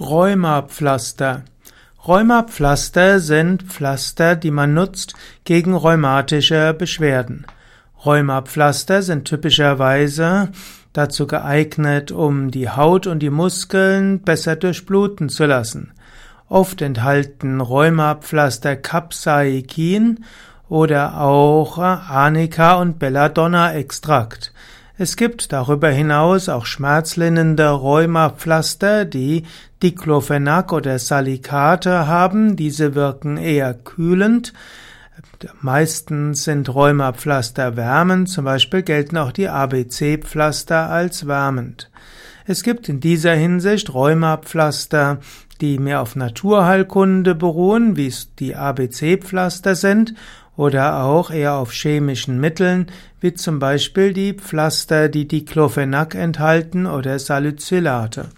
Rheumapflaster. Rheumapflaster sind Pflaster, die man nutzt gegen rheumatische Beschwerden. Rheumapflaster sind typischerweise dazu geeignet, um die Haut und die Muskeln besser durchbluten zu lassen. Oft enthalten Rheumapflaster Capsaicin oder auch Arnika und Belladonna-Extrakt. Es gibt darüber hinaus auch schmerzlindernde Rheumapflaster, die Diclofenac oder Salicate haben. Diese wirken eher kühlend. Meistens sind Rheumapflaster wärmend, zum Beispiel gelten auch die ABC-Pflaster als wärmend. Es gibt in dieser Hinsicht Rheumapflaster, die mehr auf Naturheilkunde beruhen, wie es die ABC-Pflaster sind, oder auch eher auf chemischen Mitteln, wie zum Beispiel die Pflaster, die Diclofenac enthalten oder Salicylate.